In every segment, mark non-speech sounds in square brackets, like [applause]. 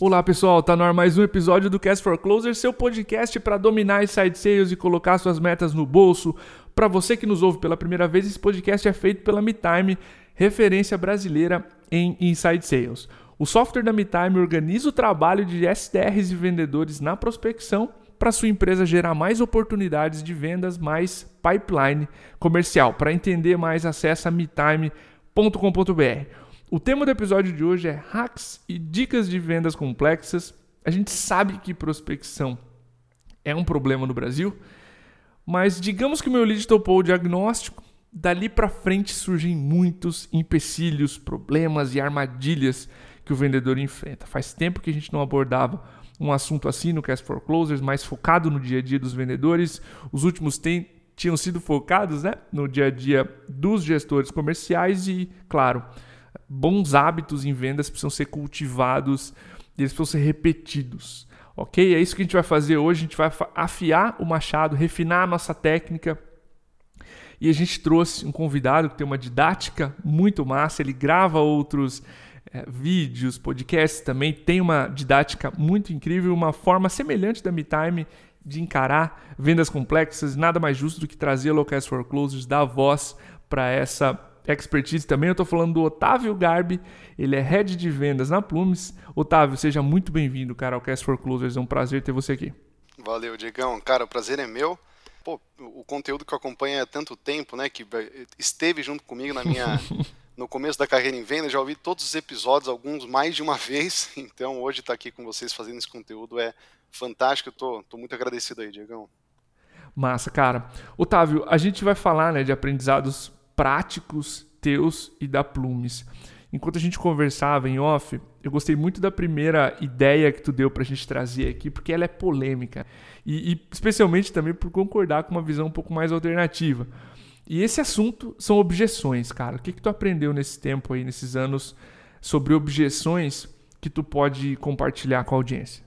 Olá pessoal, tá no ar mais um episódio do Cast for Closer, seu podcast para dominar inside sales e colocar suas metas no bolso. Para você que nos ouve pela primeira vez, esse podcast é feito pela MeTime, referência brasileira em inside sales. O software da MeTime organiza o trabalho de SDRs e vendedores na prospecção para sua empresa gerar mais oportunidades de vendas, mais pipeline comercial. Para entender mais, acesse metime.com.br. O tema do episódio de hoje é hacks e dicas de vendas complexas. A gente sabe que prospecção é um problema no Brasil, mas digamos que o meu lead topou o diagnóstico, dali para frente surgem muitos empecilhos, problemas e armadilhas que o vendedor enfrenta. Faz tempo que a gente não abordava um assunto assim no Cast for Closers, mais focado no dia a dia dos vendedores. Os últimos tem, tinham sido focados né, no dia a dia dos gestores comerciais e, claro, bons hábitos em vendas precisam ser cultivados e eles precisam ser repetidos. Ok? É isso que a gente vai fazer hoje. A gente vai afiar o machado, refinar a nossa técnica. E a gente trouxe um convidado que tem uma didática muito massa. Ele grava outros é, vídeos, podcasts também. Tem uma didática muito incrível, uma forma semelhante da MeTime de encarar vendas complexas. Nada mais justo do que trazer Locais for Closers, dar voz para essa expertise também. Eu estou falando do Otávio Garbi, ele é head de vendas na Plumes. Otávio, seja muito bem-vindo, cara, ao Cast for Closers. É um prazer ter você aqui. Valeu, Diegão. Cara, o prazer é meu. Pô, o conteúdo que eu acompanho há tanto tempo, né, que esteve junto comigo na minha [laughs] no começo da carreira em venda, já ouvi todos os episódios, alguns mais de uma [laughs] vez. Então, hoje estar tá aqui com vocês fazendo esse conteúdo é fantástico. Eu tô, tô muito agradecido aí, Diegão. Massa, cara. Otávio, a gente vai falar, né, de aprendizados práticos teus e da Plumes. Enquanto a gente conversava em off, eu gostei muito da primeira ideia que tu deu para a gente trazer aqui, porque ela é polêmica. E, e, especialmente também por concordar com uma visão um pouco mais alternativa. E esse assunto são objeções, cara. O que, que tu aprendeu nesse tempo aí, nesses anos, sobre objeções que tu pode compartilhar com a audiência?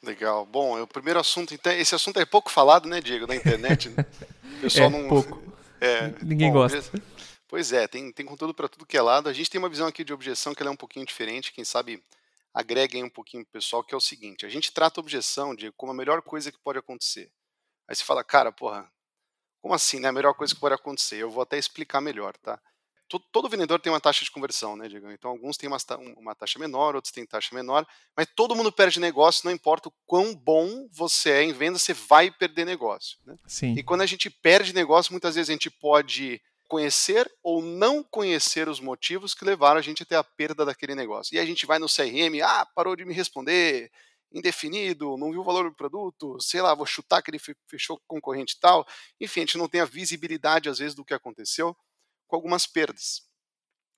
Legal. Bom, o primeiro assunto, então, esse assunto é pouco falado, né, Diego, na internet. Né? [laughs] O pessoal é, não. Pouco. É, Ninguém bom, gosta. Pois é, tem, tem conteúdo para tudo que é lado. A gente tem uma visão aqui de objeção que é um pouquinho diferente, quem sabe agreguem um pouquinho pro pessoal, que é o seguinte: a gente trata a objeção de como a melhor coisa que pode acontecer. Aí você fala, cara, porra, como assim, né? A melhor coisa que pode acontecer? Eu vou até explicar melhor, tá? Todo, todo vendedor tem uma taxa de conversão, né, Diego? Então, alguns têm uma, uma taxa menor, outros têm taxa menor, mas todo mundo perde negócio, não importa o quão bom você é em venda, você vai perder negócio. Né? Sim. E quando a gente perde negócio, muitas vezes a gente pode conhecer ou não conhecer os motivos que levaram a gente até a perda daquele negócio. E a gente vai no CRM, ah, parou de me responder, indefinido, não viu o valor do produto, sei lá, vou chutar que ele fechou com concorrente e tal. Enfim, a gente não tem a visibilidade, às vezes, do que aconteceu com algumas perdas.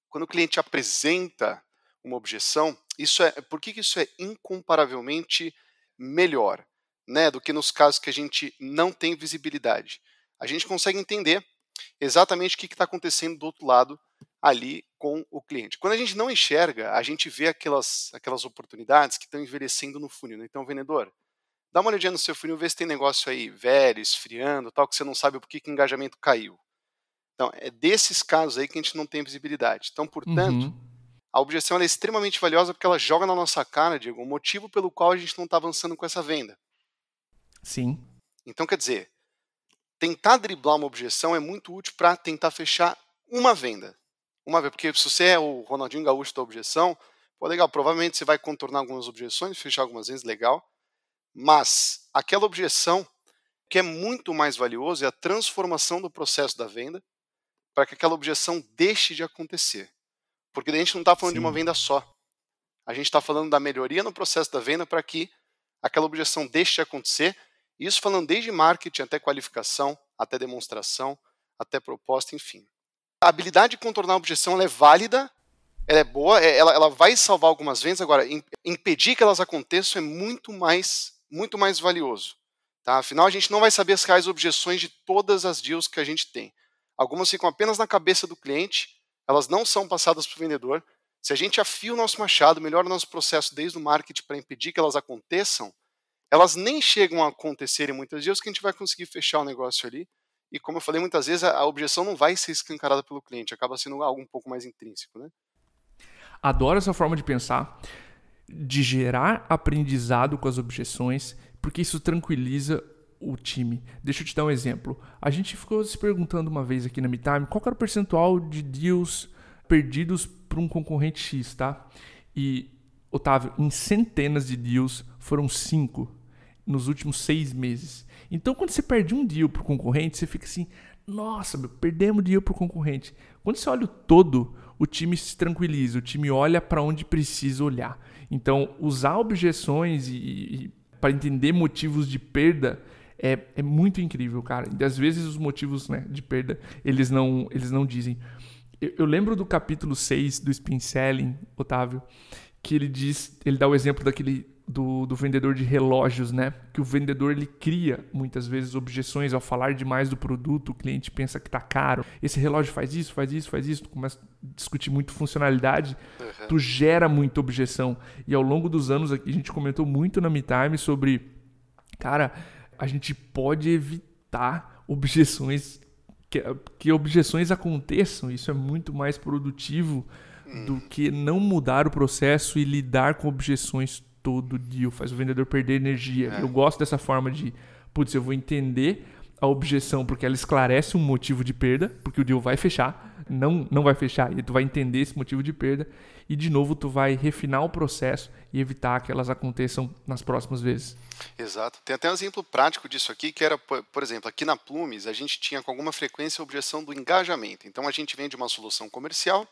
Quando o cliente apresenta uma objeção, isso é, por que, isso é incomparavelmente melhor né, do que nos casos que a gente não tem visibilidade? A gente consegue entender exatamente o que está acontecendo do outro lado ali com o cliente. Quando a gente não enxerga, a gente vê aquelas, aquelas oportunidades que estão envelhecendo no funil. Né? Então, vendedor, dá uma olhadinha no seu funil, vê se tem negócio aí velho, esfriando, tal, que você não sabe por que o engajamento caiu. Então, é desses casos aí que a gente não tem visibilidade. Então, portanto, uhum. a objeção é extremamente valiosa porque ela joga na nossa cara, Diego, o motivo pelo qual a gente não está avançando com essa venda. Sim. Então, quer dizer, tentar driblar uma objeção é muito útil para tentar fechar uma venda. Uma vez, porque se você é o Ronaldinho Gaúcho da objeção, pô, legal, provavelmente você vai contornar algumas objeções, fechar algumas vezes, legal. Mas aquela objeção que é muito mais valioso é a transformação do processo da venda para que aquela objeção deixe de acontecer. Porque a gente não está falando Sim. de uma venda só. A gente está falando da melhoria no processo da venda para que aquela objeção deixe de acontecer isso falando desde marketing até qualificação, até demonstração, até proposta, enfim. A habilidade de contornar a objeção é válida, ela é boa, é, ela, ela vai salvar algumas vendas. Agora, impedir que elas aconteçam é muito mais, muito mais valioso. Tá? Afinal, a gente não vai saber as reais objeções de todas as deals que a gente tem. Algumas ficam apenas na cabeça do cliente, elas não são passadas para o vendedor. Se a gente afia o nosso machado, melhora o nosso processo desde o marketing para impedir que elas aconteçam, elas nem chegam a acontecerem muitas vezes que a gente vai conseguir fechar o negócio ali. E como eu falei muitas vezes, a, objeção não vai ser escancarada pelo cliente, acaba sendo algo um pouco mais intrínseco, né? Adoro essa forma de pensar. de gerar aprendizado com as objeções, porque isso tranquiliza o time. Deixa eu te dar um exemplo. A gente ficou se perguntando uma vez aqui na MeTime qual era o percentual de deals perdidos para um concorrente X, tá? E, Otávio, em centenas de deals foram cinco nos últimos seis meses. Então, quando você perde um deal para o concorrente, você fica assim, nossa, meu, perdemos deal para o concorrente. Quando você olha o todo, o time se tranquiliza, o time olha para onde precisa olhar. Então, usar objeções e, e para entender motivos de perda é, é muito incrível, cara. E às vezes os motivos né, de perda eles não, eles não dizem. Eu, eu lembro do capítulo 6 do Spin Selling, Otávio, que ele diz, ele dá o exemplo daquele do, do, vendedor de relógios, né? Que o vendedor ele cria muitas vezes objeções ao falar demais do produto, o cliente pensa que tá caro. Esse relógio faz isso, faz isso, faz isso, tu começa a discutir muito funcionalidade, uhum. tu gera muita objeção. E ao longo dos anos aqui a gente comentou muito na MeTime sobre, cara, a gente pode evitar objeções que, que objeções aconteçam, isso é muito mais produtivo do uhum. que não mudar o processo e lidar com objeções todo dia, faz o vendedor perder energia. É. Eu gosto dessa forma de, putz, eu vou entender a objeção porque ela esclarece um motivo de perda, porque o deal vai fechar, não não vai fechar, e tu vai entender esse motivo de perda e de novo tu vai refinar o processo e evitar que elas aconteçam nas próximas vezes. Exato. Tem até um exemplo prático disso aqui, que era, por exemplo, aqui na Plumes, a gente tinha com alguma frequência a objeção do engajamento. Então a gente vende uma solução comercial,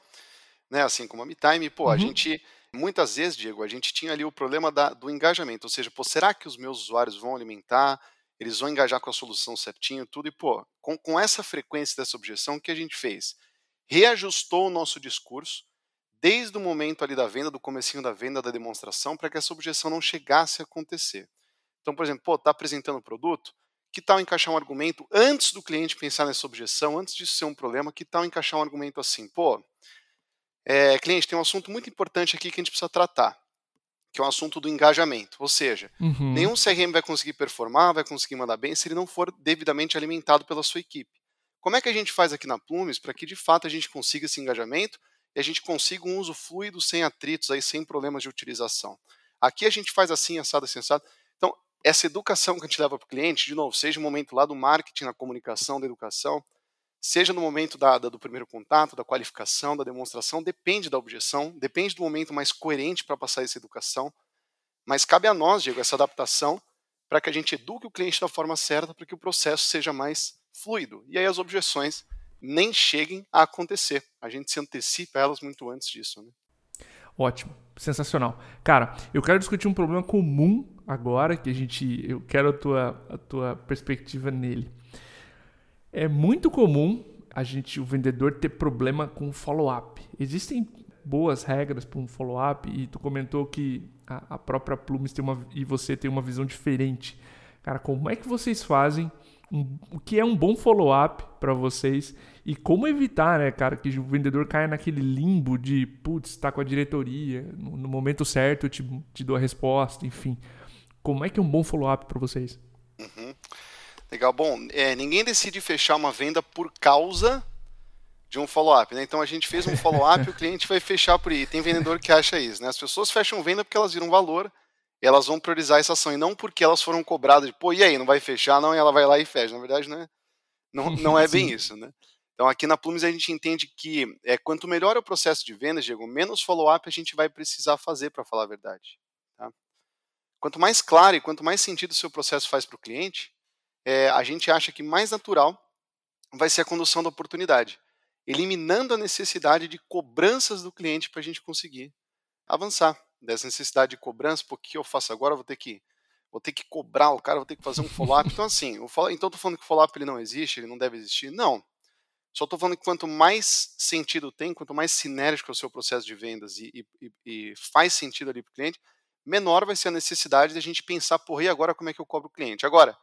né, assim como a MeTime, pô, uhum. a gente Muitas vezes, Diego, a gente tinha ali o problema da, do engajamento, ou seja, pô, será que os meus usuários vão alimentar, eles vão engajar com a solução certinho, tudo, e pô, com, com essa frequência dessa objeção, o que a gente fez? Reajustou o nosso discurso, desde o momento ali da venda, do comecinho da venda, da demonstração, para que essa objeção não chegasse a acontecer. Então, por exemplo, pô, tá apresentando o produto, que tal encaixar um argumento antes do cliente pensar nessa objeção, antes disso ser um problema, que tal encaixar um argumento assim, pô, é, cliente, tem um assunto muito importante aqui que a gente precisa tratar, que é o um assunto do engajamento. Ou seja, uhum. nenhum CRM vai conseguir performar, vai conseguir mandar bem se ele não for devidamente alimentado pela sua equipe. Como é que a gente faz aqui na Plumes para que de fato a gente consiga esse engajamento e a gente consiga um uso fluido, sem atritos, aí, sem problemas de utilização? Aqui a gente faz assim, assado, sensado. Então, essa educação que a gente leva para o cliente, de novo, seja o momento lá do marketing, na comunicação, da educação, seja no momento da, da, do primeiro contato, da qualificação, da demonstração, depende da objeção, depende do momento mais coerente para passar essa educação, mas cabe a nós, Diego, essa adaptação para que a gente eduque o cliente da forma certa para que o processo seja mais fluido. E aí as objeções nem cheguem a acontecer. A gente se antecipa elas muito antes disso. Né? Ótimo, sensacional. Cara, eu quero discutir um problema comum agora que a gente, eu quero a tua, a tua perspectiva nele. É muito comum a gente, o vendedor, ter problema com follow-up. Existem boas regras para um follow-up e tu comentou que a, a, própria Plumes tem uma, e você tem uma visão diferente. Cara, como é que vocês fazem? Um, o que é um bom follow-up para vocês e como evitar, né, cara, que o vendedor caia naquele limbo de, putz, está com a diretoria, no, no, momento certo eu te, te dou a resposta, enfim. Como é que é um bom follow-up para vocês? Uhum. Legal. Bom, é, ninguém decide fechar uma venda por causa de um follow-up, né? Então a gente fez um follow-up e o cliente vai fechar por aí. Tem vendedor que acha isso, né? As pessoas fecham venda porque elas viram valor e elas vão priorizar essa ação e não porque elas foram cobradas de, pô, e aí, não vai fechar? Não, e ela vai lá e fecha. Na verdade, não é, não, não é [laughs] bem isso, né? Então aqui na Plumes a gente entende que é, quanto melhor o processo de venda, Diego, menos follow-up a gente vai precisar fazer para falar a verdade. Tá? Quanto mais claro e quanto mais sentido o seu processo faz para o cliente, é, a gente acha que mais natural vai ser a condução da oportunidade, eliminando a necessidade de cobranças do cliente para a gente conseguir avançar. Dessa necessidade de cobrança, por que eu faço agora? Vou ter que vou ter que cobrar o cara, vou ter que fazer um follow-up. Então, assim, o follow então estou falando que o follow-up ele não existe, ele não deve existir? Não. Só estou falando que quanto mais sentido tem, quanto mais sinérgico é o seu processo de vendas e, e, e faz sentido ali para o cliente, menor vai ser a necessidade de a gente pensar, porra, e agora como é que eu cobro o cliente? Agora,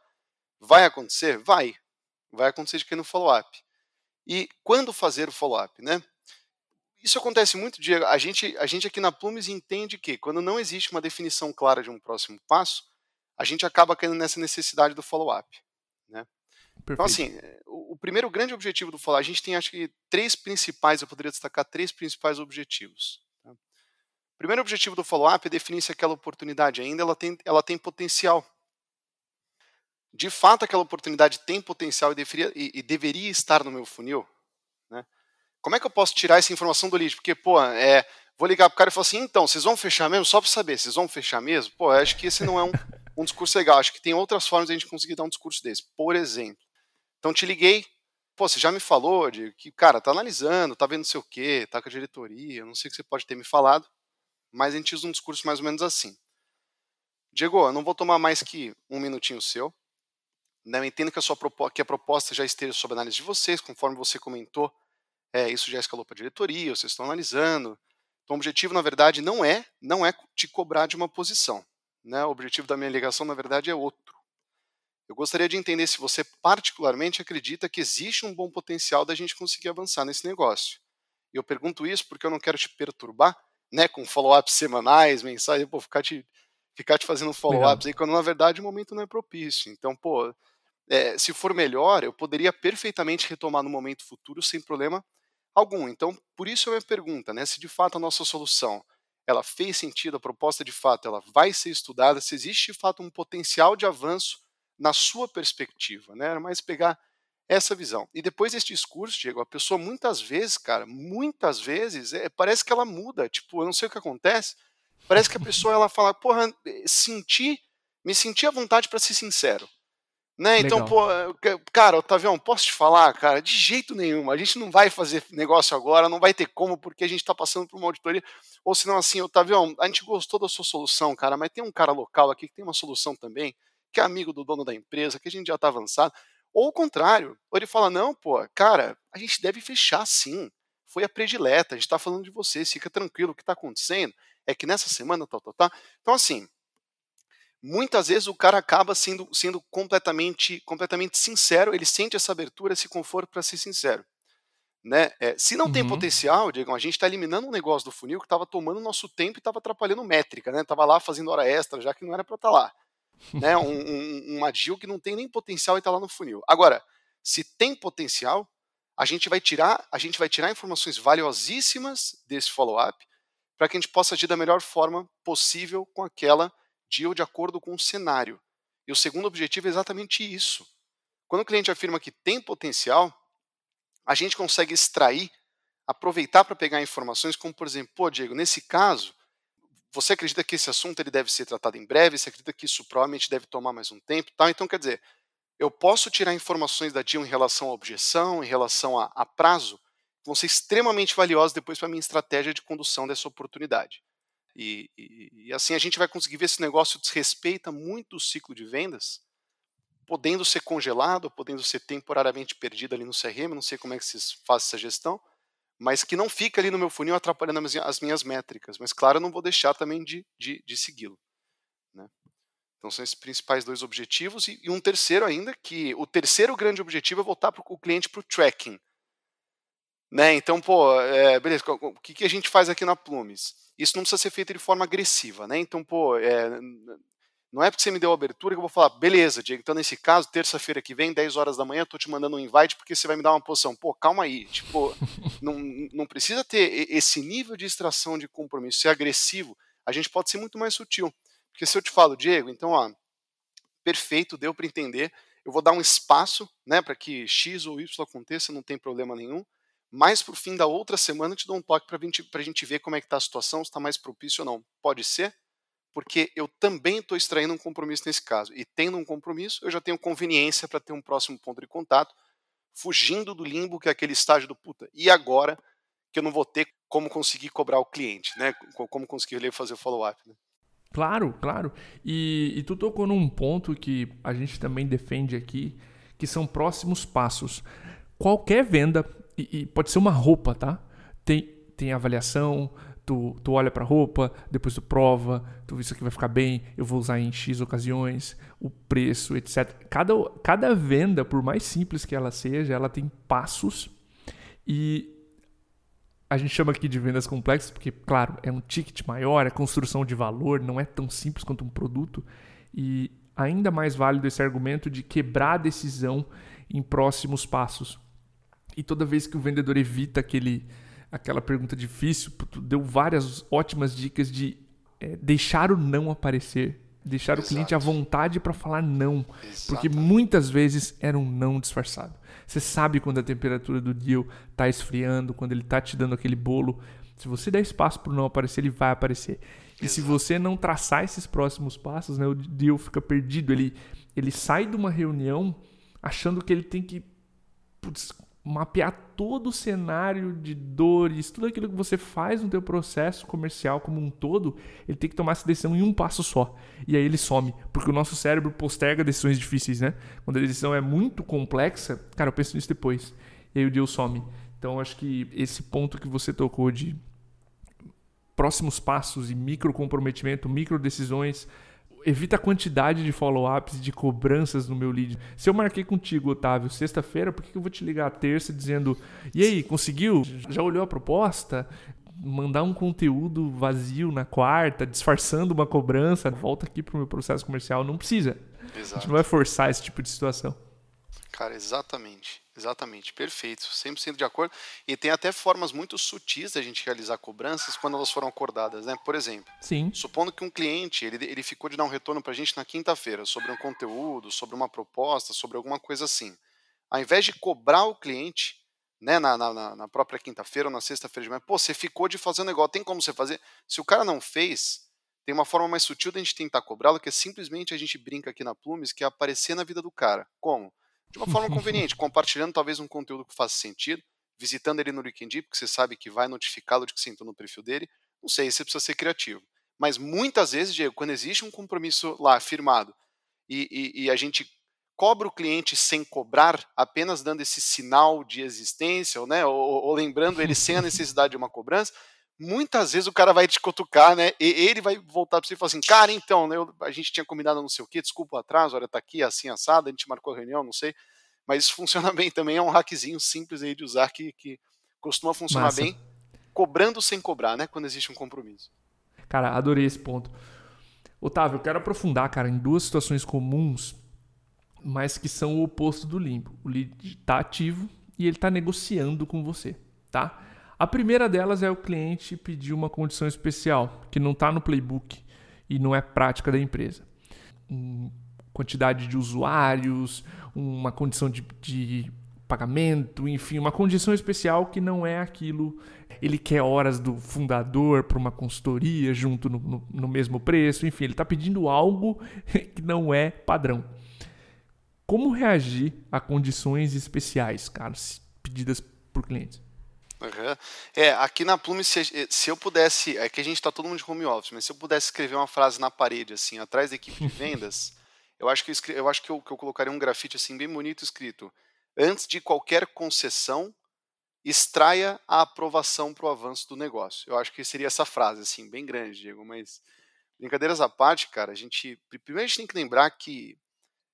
Vai acontecer? Vai. Vai acontecer de que no follow-up. E quando fazer o follow-up, né? Isso acontece muito, Diego. A gente, a gente aqui na Plumes entende que quando não existe uma definição clara de um próximo passo, a gente acaba caindo nessa necessidade do follow-up. Né? Então, assim, o, o, primeiro grande objetivo do follow-up, a gente tem acho que três principais, eu poderia destacar três principais objetivos. Tá? primeiro objetivo do follow-up é definir se aquela oportunidade ainda ela tem, ela tem potencial. De fato, aquela oportunidade tem potencial e deveria, e, e deveria estar no meu funil. Né? Como é que eu posso tirar essa informação do lead? Porque, pô, é, vou ligar para o cara e falar assim, então, vocês vão fechar mesmo? Só para saber, vocês vão fechar mesmo? Pô, acho que esse não é um, um discurso legal. Acho que tem outras formas de a gente conseguir dar um discurso desse. Por exemplo, então te liguei, pô, você já me falou de que, cara, tá analisando, tá vendo não sei o quê, tá com a diretoria, não sei o que você pode ter me falado, mas a gente usa um discurso mais ou menos assim. Diego, eu não vou tomar mais que um minutinho seu. Né? Eu entendo que a, sua que a proposta já esteja sob análise de vocês, conforme você comentou, é, isso já escalou para a diretoria, vocês estão analisando. Então, o objetivo, na verdade, não é não é te cobrar de uma posição. Né? O objetivo da minha ligação, na verdade, é outro. Eu gostaria de entender se você particularmente acredita que existe um bom potencial da gente conseguir avançar nesse negócio. E eu pergunto isso porque eu não quero te perturbar, né, com follow-ups semanais, mensais, pô, ficar te, ficar te fazendo follow-ups aí, quando na verdade o momento não é propício. Então, pô, é, se for melhor, eu poderia perfeitamente retomar no momento futuro sem problema algum. Então, por isso a minha pergunta, né, se de fato a nossa solução ela fez sentido, a proposta de fato ela vai ser estudada, se existe de fato um potencial de avanço na sua perspectiva, né? Era mais pegar essa visão. E depois desse discurso, Diego, a pessoa muitas vezes, cara, muitas vezes, é, parece que ela muda. Tipo, eu não sei o que acontece. Parece que a pessoa ela fala, porra, senti, me senti à vontade para ser sincero. Né? Então, pô, cara, Otavião, posso te falar, cara, de jeito nenhum. A gente não vai fazer negócio agora, não vai ter como, porque a gente está passando por uma auditoria. Ou senão, assim, Otavião, a gente gostou da sua solução, cara, mas tem um cara local aqui que tem uma solução também que é amigo do dono da empresa, que a gente já está avançado. Ou o contrário, ou ele fala: não, pô, cara, a gente deve fechar sim. Foi a predileta, a gente está falando de você, fica tranquilo, o que está acontecendo é que nessa semana, tal, tal, tal. Então, assim, muitas vezes o cara acaba sendo, sendo completamente, completamente sincero, ele sente essa abertura, esse conforto para ser sincero. Né? É, se não uhum. tem potencial, Diego, a gente está eliminando um negócio do funil que estava tomando nosso tempo e estava atrapalhando métrica, né? Tava lá fazendo hora extra, já que não era para estar tá lá né? Um, um, uma deal que não tem nem potencial e está lá no funil. Agora, se tem potencial, a gente vai tirar, a gente vai tirar informações valiosíssimas desse follow-up para que a gente possa agir da melhor forma possível com aquela deal de acordo com o cenário. E o segundo objetivo é exatamente isso. Quando o cliente afirma que tem potencial, a gente consegue extrair, aproveitar para pegar informações como, por exemplo, pô, Diego, nesse caso, você acredita que esse assunto ele deve ser tratado em breve? Você acredita que isso provavelmente deve tomar mais um tempo? Tá? Então, quer dizer, eu posso tirar informações da DIL em relação à objeção, em relação a, a prazo, que vão ser extremamente valiosas depois para a minha estratégia de condução dessa oportunidade. E, e, e, assim a gente vai conseguir ver se o negócio desrespeita muito o ciclo de vendas, podendo ser congelado, podendo ser temporariamente perdido ali no CRM, não sei como é que vocês fazem essa gestão, mas que não fica ali no meu funil atrapalhando as minhas métricas. Mas, claro, eu não vou deixar também de, de, de segui-lo. Né? Então, são esses principais dois objetivos. E, e, um terceiro ainda, que o terceiro grande objetivo é voltar pro, o cliente para o tracking. Né? Então, pô, é, beleza, o que, que a gente faz aqui na Plumes? Isso não precisa ser feito de forma agressiva, né? Então, pô, é, não é porque você me deu a abertura que eu vou falar, beleza, Diego, então nesse caso, terça-feira que vem, 10 horas da manhã, eu tô te mandando um invite porque você vai me dar uma posição. Pô, calma aí. Tipo, [laughs] não, não precisa ter esse nível de extração de compromisso, ser agressivo. A gente pode ser muito mais sutil. Porque se eu te falo, Diego, então, ó, perfeito, deu para entender. Eu vou dar um espaço, né, para que X ou Y aconteça, não tem problema nenhum. Mas pro fim da outra semana eu te dou um toque para a gente, gente ver como é que tá a situação, se está mais propício ou não. Pode ser? Porque eu também estou extraindo um compromisso nesse caso. E tendo um compromisso, eu já tenho conveniência para ter um próximo ponto de contato, fugindo do limbo que é aquele estágio do puta. E agora que eu não vou ter como conseguir cobrar o cliente, né? Como conseguir fazer o follow-up. Né? Claro, claro. E, e tu tocou num ponto que a gente também defende aqui, que são próximos passos. Qualquer venda, e, e pode ser uma roupa, tá? Tem, tem avaliação, tu, tu olha para a roupa, depois tu prova, tu isso aqui vai ficar bem, eu vou usar em X ocasiões, o preço, etc. Cada, cada venda, por mais simples que ela seja, ela tem passos e a gente chama aqui de vendas complexas porque, claro, é um ticket maior, é construção de valor, não é tão simples quanto um produto e ainda mais válido esse argumento de quebrar a decisão em próximos passos. E toda vez que o vendedor evita aquele aquela pergunta difícil, tu deu várias ótimas dicas de é, deixar o não aparecer, deixar Exato. o cliente à vontade para falar não, Exatamente. porque muitas vezes era um não disfarçado. Você sabe quando a temperatura do deal está esfriando, quando ele está te dando aquele bolo. Se você der espaço para o não aparecer, ele vai aparecer. E Exato. se você não traçar esses próximos passos, né, o deal fica perdido. Ele, ele sai de uma reunião achando que ele tem que putz, mapear todo o cenário de dores, tudo aquilo que você faz no teu processo comercial como um todo, ele tem que tomar essa decisão em um passo só. E aí ele some, porque o nosso cérebro posterga decisões difíceis, né? Quando a decisão é muito complexa, cara, eu penso nisso depois. E aí o deal some. Então acho que esse ponto que você tocou de próximos passos e micro comprometimento, micro decisões, evita a quantidade de follow-ups, de cobranças no meu lead. Se eu marquei contigo, Otávio, sexta-feira, por que eu vou te ligar terça dizendo: e aí, conseguiu? Já olhou a proposta? Mandar um conteúdo vazio na quarta, disfarçando uma cobrança, volta aqui para o meu processo comercial. Não precisa. Exato. A gente não vai forçar esse tipo de situação. Cara, exatamente. Exatamente, perfeito, 100% de acordo. E tem até formas muito sutis da gente realizar cobranças quando elas foram acordadas, né? Por exemplo, Sim. supondo que um cliente ele, ele ficou de dar um retorno para a gente na quinta-feira sobre um conteúdo, sobre uma proposta, sobre alguma coisa assim. Ao invés de cobrar o cliente, né, na, na, na própria quinta-feira ou na sexta-feira de manhã, pô, você ficou de fazer um negócio, tem como você fazer? Se o cara não fez, tem uma forma mais sutil de a gente tentar cobrá-lo, que é simplesmente a gente brinca aqui na Plumes, que é aparecer na vida do cara. Como? De uma forma [laughs] conveniente, compartilhando talvez um conteúdo que faça sentido, visitando ele no LinkedIn, porque você sabe que vai notificá-lo de que você entrou no perfil dele. Não sei, você precisa ser criativo. Mas muitas vezes, Diego, quando existe um compromisso lá firmado e, e, e a gente cobra o cliente sem cobrar, apenas dando esse sinal de existência, ou, né, ou, ou lembrando ele sem a necessidade de uma cobrança, muitas vezes o cara vai te cutucar, né? E ele vai voltar para você e falar assim, cara, então, né, eu, a gente tinha combinado não sei o quê, desculpa o atraso, olha, tá aqui assim assado, a gente marcou a reunião, não sei. Mas isso [laughs] funciona bem também, é um hackzinho simples aí de usar que, que costuma funcionar Massa. bem, cobrando sem cobrar, né? Quando existe um compromisso. Cara, adorei esse ponto. Otávio, eu quero aprofundar, cara, em duas situações comuns, mas que são o oposto do limbo. O lead está ativo e ele está negociando com você, tá? A primeira delas é o cliente pedir uma condição especial, que não está no playbook e não é prática da empresa. Um, quantidade de usuários, uma condição de, de pagamento, enfim, uma condição especial que não é aquilo. Ele quer horas do fundador para uma consultoria junto no, no, no, mesmo preço, enfim, ele está pedindo algo [laughs] que não é padrão. Como reagir a condições especiais, cara, pedidas por clientes? Uhum. É, aqui na Plume, se, eh, se, eu pudesse. É que a gente está todo mundo de home office, mas se eu pudesse escrever uma frase na parede, assim, atrás da equipe de vendas, eu acho que eu, eu acho que eu, que eu colocaria um grafite assim, bem bonito escrito. Antes de qualquer concessão, extraia a aprovação para o avanço do negócio. Eu acho que seria essa frase, assim, bem grande, Diego, mas brincadeiras à parte, cara, a gente. Primeiro a gente tem que lembrar que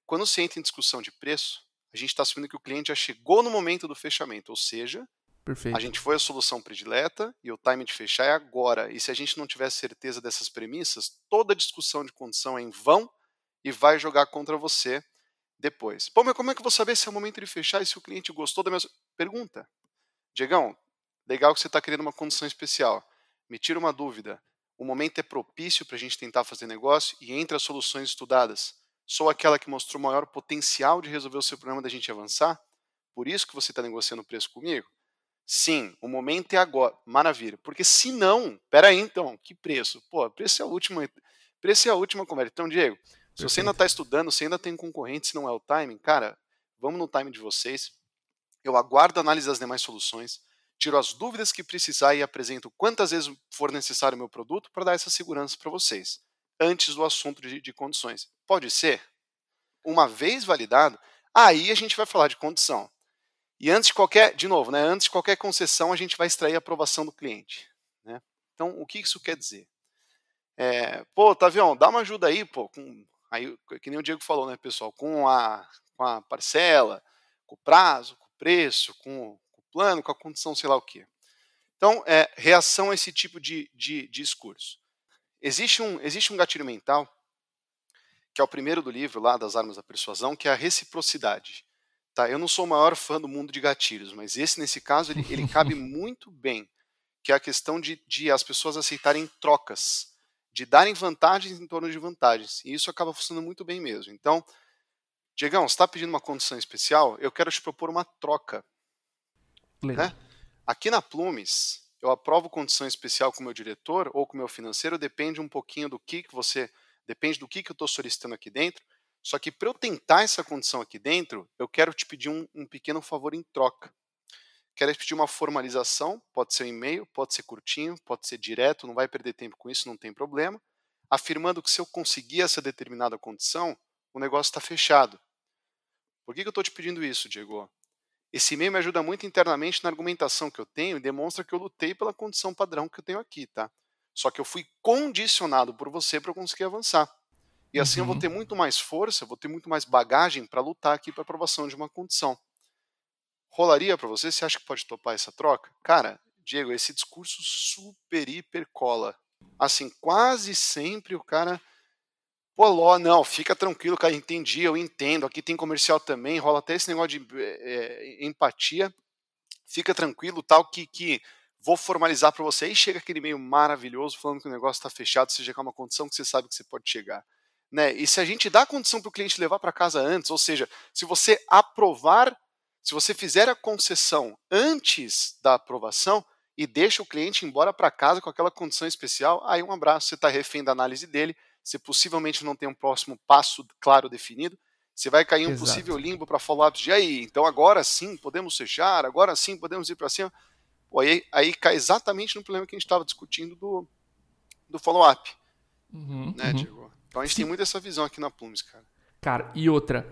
quando você entra em discussão de preço, a gente está assumindo que o cliente já chegou no momento do fechamento, ou seja, Perfeito. A gente foi a solução predileta e o time de fechar é agora. E se a gente não tiver certeza dessas premissas, toda discussão de condição é em vão e vai jogar contra você depois. Pô, mas como é que eu vou saber se é o momento de fechar e se o cliente gostou da minha. Pergunta. Diegão, legal que você está querendo uma condição especial. Me tira uma dúvida. O momento é propício para a gente tentar fazer negócio e entre as soluções estudadas, sou aquela que mostrou maior potencial de resolver o seu problema da gente avançar? Por isso que você está negociando o preço comigo? Sim, o momento é agora. Maravilha. Porque se não, peraí então, que preço? Pô, preço é a última, preço é a última conversa. Então, Diego, se você ainda está estudando, se ainda tem concorrente, se não é o timing, cara, vamos no timing de vocês. Eu aguardo a análise das demais soluções, tiro as dúvidas que precisar e apresento quantas vezes for necessário o meu produto para dar essa segurança para vocês, antes do assunto de, de condições. Pode ser? Uma vez validado, aí a gente vai falar de condição. E antes de qualquer, de novo, né, antes de qualquer concessão, a gente vai extrair a aprovação do cliente. Né? Então, o que isso quer dizer? É, pô, Tavião, dá uma ajuda aí, pô, com, aí, que nem o Diego falou, né, pessoal, com a, com a parcela, com o prazo, com o preço, com, com o plano, com a condição, sei lá o quê. Então, é, reação a esse tipo de, de, de discurso. Existe um, existe um gatilho mental, que é o primeiro do livro lá, das armas da persuasão, que é a reciprocidade. Tá, eu não sou o maior fã do mundo de gatilhos, mas esse, nesse caso, ele, ele cabe [laughs] muito bem. que é a questão de, de as pessoas aceitarem trocas, de darem vantagens em torno de vantagens. E isso acaba funcionando muito bem mesmo. Então, Diegão, você está pedindo uma condição especial? Eu quero te propor uma troca. Né? Aqui na Plumes, eu aprovo condição especial com o meu diretor ou com o meu financeiro, depende um pouquinho do que, que você. Depende do que, que eu estou solicitando aqui dentro. Só que para eu tentar essa condição aqui dentro, eu quero te pedir um, um pequeno favor em troca. Quero te pedir uma formalização, pode ser um e-mail, pode ser curtinho, pode ser direto, não vai perder tempo com isso, não tem problema, afirmando que se eu conseguir essa determinada condição, o negócio está fechado. Por que, que eu estou te pedindo isso, Diego? Esse e-mail me ajuda muito internamente na argumentação que eu tenho e demonstra que eu lutei pela condição padrão que eu tenho aqui, tá? Só que eu fui condicionado por você para eu conseguir avançar. E assim uhum. eu vou uhum. ter muito mais força, vou ter muito mais bagagem para lutar aqui para aprovação de uma condição. Rolaria para você? Você acha que pode topar essa troca? Cara, Diego, esse discurso super hiper cola. Assim, quase sempre o cara Pô, Ló, não, fica tranquilo, cara, entendi, eu entendo. Aqui tem comercial também, rola até esse negócio de é, empatia. Fica tranquilo, tal, que, que vou formalizar para você. E chega aquele e-mail maravilhoso falando que o negócio está fechado, já é uma condição que você sabe que você pode chegar. Né? E se a gente dá a condição para o cliente levar para casa antes, ou seja, se você aprovar, se você fizer a concessão antes da aprovação e deixa o cliente embora para casa com aquela condição especial, aí um abraço, você está refém da análise dele você possivelmente não tem um próximo passo claro definido, você vai cair em um Exato. possível limbo para follow-ups de aí, então agora sim podemos fechar, agora sim podemos ir para cima. Pô, aí, aí cai exatamente no problema que a gente estava discutindo do, do follow-up. Uhum, né, uhum. Então a gente sim. tem muito essa visão aqui na Plumes, cara. Cara, e outra,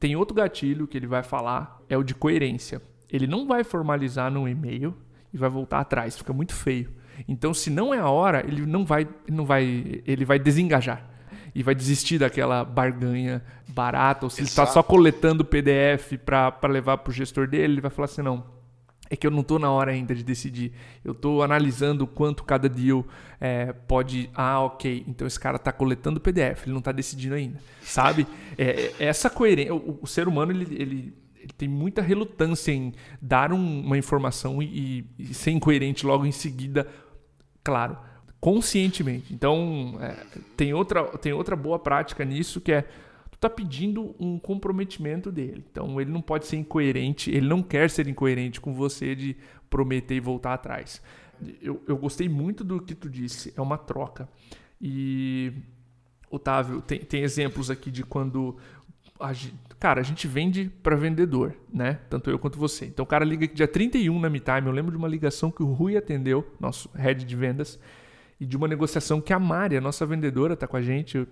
tem outro gatilho que ele vai falar, é o de coerência. Ele não vai formalizar num e-mail e vai voltar atrás, fica muito feio. Então, se não é a hora, ele não vai, não vai, ele vai desengajar e vai desistir daquela barganha barata. Ou se Exato. ele está só coletando PDF para levar para o gestor dele, ele vai falar assim: não, é que eu não estou na hora ainda de decidir. Eu estou analisando quanto cada deal é, pode. Ah, ok. Então esse cara está coletando PDF, ele não está decidindo ainda. Sabe? É, é, essa coerência. O, o, ser humano ele, ele ele tem muita relutância em dar um, uma informação e, e, ser incoerente logo em seguida claro, conscientemente. Então, é, tem, outra, tem outra boa prática nisso que é tá pedindo um comprometimento dele. Então, ele não pode ser incoerente, ele não quer ser incoerente com você de prometer e voltar atrás. Eu, eu gostei muito do que tu disse, é uma troca. E, Otávio, tem, tem exemplos aqui de quando a cara, a gente vende para vendedor, né? Tanto eu quanto você. Então o cara liga aqui dia 31 na MeTime. Eu lembro de uma ligação que o Rui atendeu, nosso head de vendas, e de uma negociação que a Mari, a nossa vendedora, tá com a gente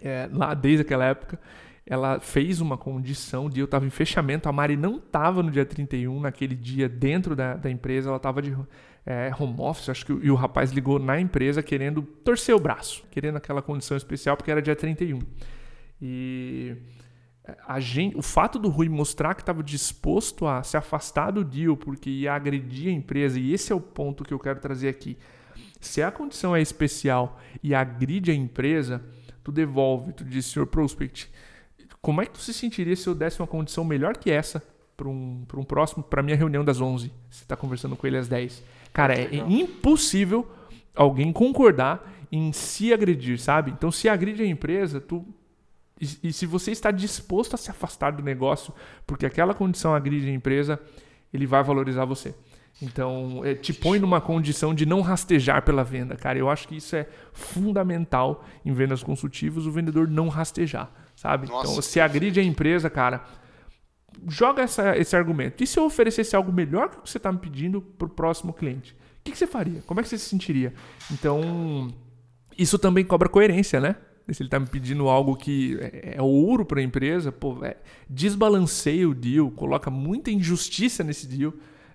é, lá desde aquela época. Ela fez uma condição de eu estava em fechamento. A Mari não estava no dia 31, naquele dia, dentro da, da empresa. Ela estava de é, home office, acho que e o rapaz ligou na empresa querendo torcer o braço, querendo aquela condição especial, porque era dia 31. E a gente, o fato do Rui mostrar que estava disposto a se afastar do deal porque ia agredir a empresa, e esse é o ponto que eu quero trazer aqui. Se a condição é especial e agride a empresa, tu devolve, tu diz, senhor Prospect, como é que tu se sentiria se eu desse uma condição melhor que essa para um, um próximo, para minha reunião das 11? Você está conversando com ele às 10. Cara, é impossível alguém concordar em se agredir, sabe? Então, se agride a empresa, tu e, e, se você está disposto a se afastar do negócio, porque aquela condição agride a empresa, ele vai valorizar você. Então, é, te põe numa condição de não rastejar pela venda, cara. Eu acho que isso é fundamental em vendas consultivas, o vendedor não rastejar, sabe? Nossa, então, se agride a empresa, cara, joga essa, esse argumento. E se eu oferecesse algo melhor que você está me pedindo para o próximo cliente? O que, que você faria? Como é que você se sentiria? Então, isso também cobra coerência, né? se ele está me pedindo algo que é, é ouro para a empresa, pô, é, desbalanceia o deal, coloca muita injustiça nesse deal,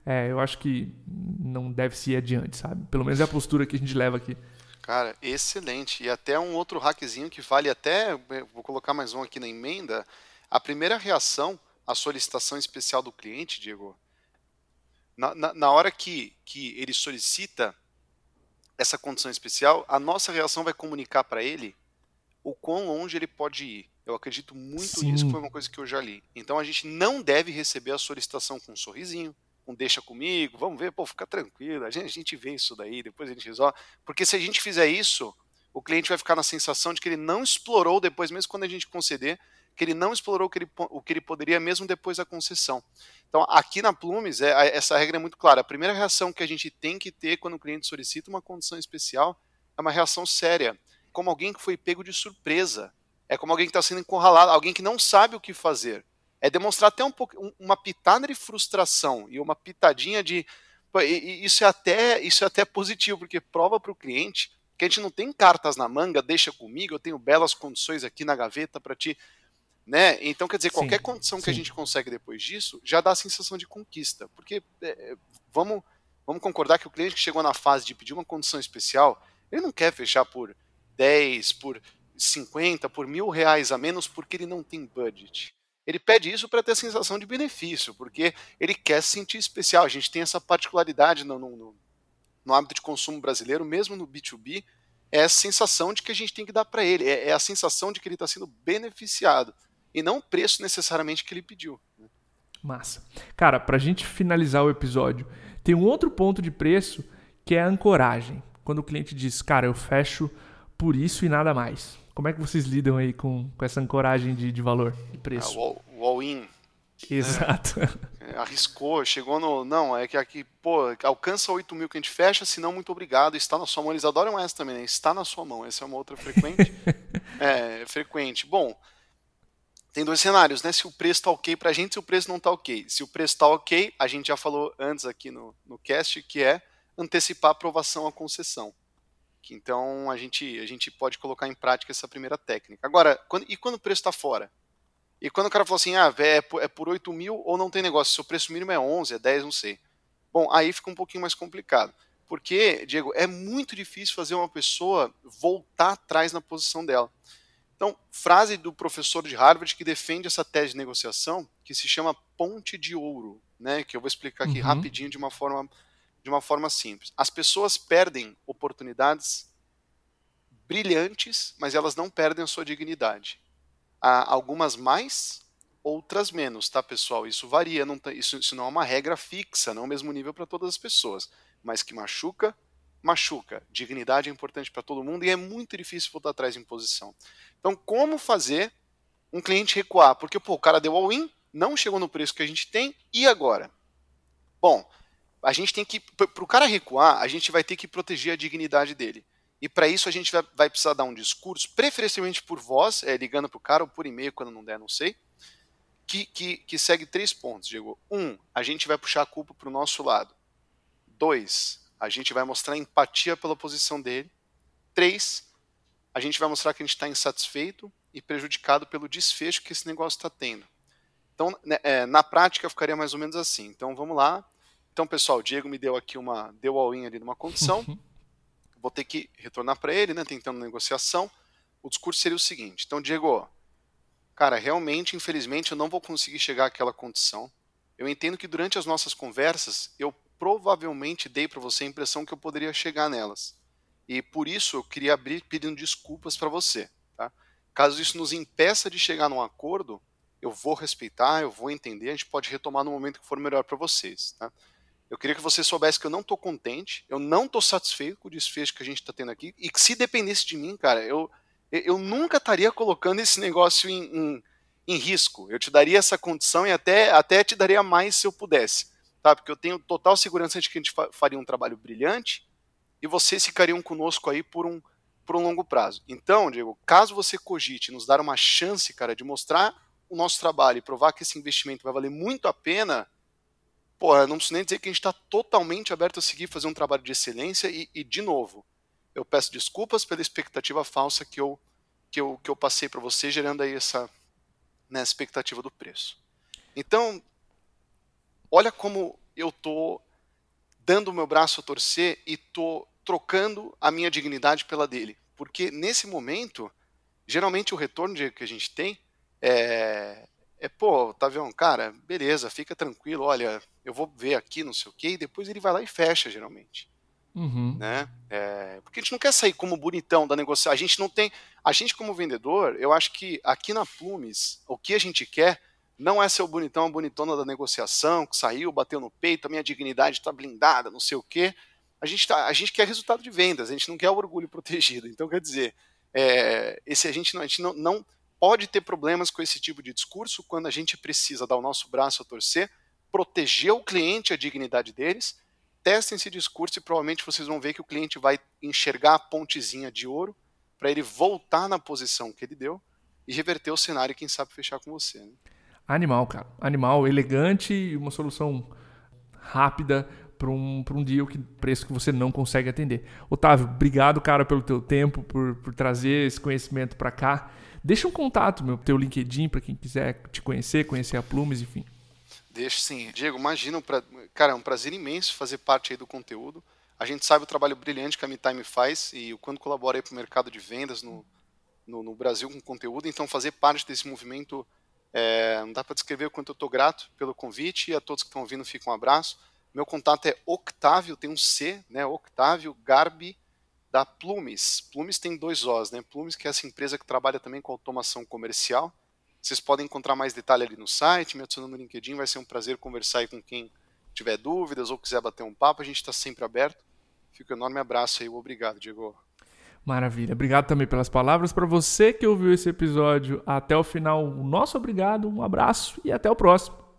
é, eu acho que não deve se ir adiante, sabe? Pelo menos é a postura que a gente leva aqui. Cara, excelente. E até um outro hackzinho que vale até, vou colocar mais um aqui na emenda, a primeira reação à solicitação especial do cliente, Diego, na, na, na hora que, que ele solicita essa condição especial, a nossa reação vai comunicar para ele o quão longe ele pode ir. Eu acredito muito Sim. nisso, foi uma coisa que eu já li. Então a gente não deve receber a solicitação com um sorrisinho, um deixa comigo, vamos ver, pô, fica tranquilo, a gente, a gente vê isso daí, depois a gente resolve. Porque se a gente fizer isso, o cliente vai ficar na sensação de que ele não explorou depois, mesmo quando a gente conceder, que ele não explorou o que ele, o que ele poderia mesmo depois da concessão. Então, aqui na Plumes, é, essa regra é muito clara. A primeira reação que a gente tem que ter quando o cliente solicita uma condição especial é uma reação séria, como alguém que foi pego de surpresa. É como alguém que está sendo encurralado, alguém que não sabe o que fazer. É demonstrar até um pouco, uma pitada de frustração e uma pitadinha de. Isso é até, isso é até positivo, porque prova para o cliente que a gente não tem cartas na manga, deixa comigo, eu tenho belas condições aqui na gaveta para te né? Então, quer dizer, qualquer sim, condição sim. que a gente consegue depois disso já dá a sensação de conquista. Porque é, vamos, vamos concordar que o cliente que chegou na fase de pedir uma condição especial, ele não quer fechar por 10, por 50, por mil reais a menos porque ele não tem budget. Ele pede isso para ter a sensação de benefício, porque ele quer se sentir especial. A gente tem essa particularidade no, no, no hábito de consumo brasileiro, mesmo no B2B, é a sensação de que a gente tem que dar para ele, é, é a sensação de que ele está sendo beneficiado e não o preço necessariamente que ele pediu. Né? Massa. Cara, para a gente finalizar o episódio, tem um outro ponto de preço que é a ancoragem. Quando o cliente diz, cara, eu fecho por isso e nada mais. Como é que vocês lidam aí com, com essa ancoragem de, de valor, de preço? Ah, o all-in. Exato. É, arriscou, chegou no. Não, é que aqui, pô, alcança 8 mil que a gente fecha, senão muito obrigado, está na sua mão. Eles adoram essa também, né? Está na sua mão. Essa é uma outra frequente. [laughs] é, frequente. Bom, tem dois cenários, né? Se o preço está ok para a gente, se o preço não está ok. Se o preço está ok, a gente já falou antes aqui no, no cast, que é antecipar a aprovação à concessão. Então a gente, a gente pode colocar em prática essa primeira técnica. Agora, quando, e quando o preço está fora? E quando o cara falou assim, ah, é por, é por 8 mil ou não tem negócio, se o preço mínimo é 11, é 10, não sei. Bom, aí fica um pouquinho mais complicado. Porque, Diego, é muito difícil fazer uma pessoa voltar atrás na posição dela. Então, frase do professor de Harvard que defende essa tese de negociação, que se chama ponte de ouro, né, que eu vou explicar aqui uhum. rapidinho de uma forma de uma forma simples. As pessoas perdem oportunidades brilhantes, mas elas não perdem a sua dignidade. Há algumas mais, outras menos, tá, pessoal? Isso varia, não tá, isso, isso não é uma regra fixa, não é o mesmo nível para todas as pessoas, mas que machuca, machuca. Dignidade é importante para todo mundo e é muito difícil voltar atrás em posição. Então, como fazer um cliente recuar? Porque pô, o cara deu all-in, não chegou no preço que a gente tem, e agora? Bom, a gente tem que. Para o cara recuar, a gente vai ter que proteger a dignidade dele. E para isso a gente vai, vai, precisar dar um discurso, preferencialmente por voz, é, ligando para o cara ou por e-mail, quando não der, não sei, que, que, que segue três pontos, Diego. Um, a gente vai puxar a culpa para o nosso lado. Dois, a gente vai mostrar empatia pela posição dele. Três, a gente vai mostrar que a gente está insatisfeito e prejudicado pelo desfecho que esse negócio está tendo. Então, né, é, na prática, ficaria mais ou menos assim. Então, vamos lá. Então, pessoal, o Diego me deu aqui uma, deu all-in ali numa condição. Vou ter que retornar para ele, né, tentando negociação. O discurso seria o seguinte. Então, Diego, cara, realmente, infelizmente, eu não vou conseguir chegar àquela condição. Eu entendo que durante as nossas conversas, eu provavelmente dei para você a impressão que eu poderia chegar nelas. E por isso eu queria abrir pedindo desculpas para você. Tá? Caso isso nos impeça de chegar num acordo, eu vou respeitar, eu vou entender, a gente pode retomar no momento que for melhor para vocês. Tá? Eu queria que você soubesse que eu não estou contente, eu não estou satisfeito com o desfecho que a gente está tendo aqui, e que se dependesse de mim, cara, eu, eu nunca estaria colocando esse negócio em, em, em risco. Eu te daria essa condição e até, até te daria mais se eu pudesse tá? Porque eu tenho total segurança de que a gente faria um trabalho brilhante e vocês ficariam conosco aí por um, por um longo prazo. Então, Diego, caso você cogite nos dar uma chance, cara, de mostrar o nosso trabalho e provar que esse investimento vai valer muito a pena, porra, não preciso nem dizer que a gente está totalmente aberto a seguir fazer um trabalho de excelência e, e, de novo, eu peço desculpas pela expectativa falsa que eu, que eu, que eu passei para você, gerando aí essa né, expectativa do preço. Então, olha como eu tô dando o meu braço a torcer e tô trocando a minha dignidade pela dele. Porque nesse momento, geralmente o retorno que a gente tem é, é pô, Tavião, cara, beleza, fica tranquilo, olha, eu vou ver aqui, não sei o quê, e depois ele vai lá e fecha, geralmente. Uhum. Né? É, porque a gente não quer sair como bonitão da negociação. A gente não tem. A gente, como vendedor, eu acho que aqui na Plumes, o que a gente quer não é seu bonitão, a bonitona da negociação, que saiu, bateu no peito, a minha dignidade está blindada, não sei o quê. A gente, tá, a gente quer resultado de vendas, a gente não quer o orgulho [laughs] protegido. Então, quer dizer, é, esse, a gente, não, a gente não, não pode ter problemas com esse tipo de discurso quando a gente precisa dar o nosso braço a torcer, proteger o cliente e a dignidade deles. Testem esse discurso e provavelmente vocês vão ver que o cliente vai enxergar a pontezinha de ouro para ele voltar na posição que ele deu e reverter o cenário e quem sabe fechar com você. Né? Animal, cara. Animal, elegante e uma solução rápida para um, um deal que preço que você não consegue atender. Otávio, obrigado, cara, pelo teu tempo, por, por trazer esse conhecimento para cá. Deixa um contato, meu, teu LinkedIn, para quem quiser te conhecer, conhecer a Plumes, enfim. Deixa sim. Diego, imagina, pra... cara, é um prazer imenso fazer parte aí do conteúdo. A gente sabe o trabalho brilhante que a MeTime faz e o quanto colabora para o mercado de vendas no, no, no, Brasil com conteúdo. Então, fazer parte desse movimento é, não dá para descrever o quanto eu estou grato pelo convite e a todos que estão ouvindo fica um abraço. Meu contato é Octávio, tem um C, né? Octávio Garbi da Plumes. Plumes tem dois Os, né? Plumes que é essa empresa que trabalha também com automação comercial. Vocês podem encontrar mais detalhe ali no site, me adicionando no LinkedIn, vai ser um prazer conversar aí com quem tiver dúvidas ou quiser bater um papo, a gente está sempre aberto. Fica um enorme abraço aí, obrigado, Diego. Maravilha. Obrigado também pelas palavras. Para você que ouviu esse episódio até o final, o nosso obrigado, um abraço e até o próximo.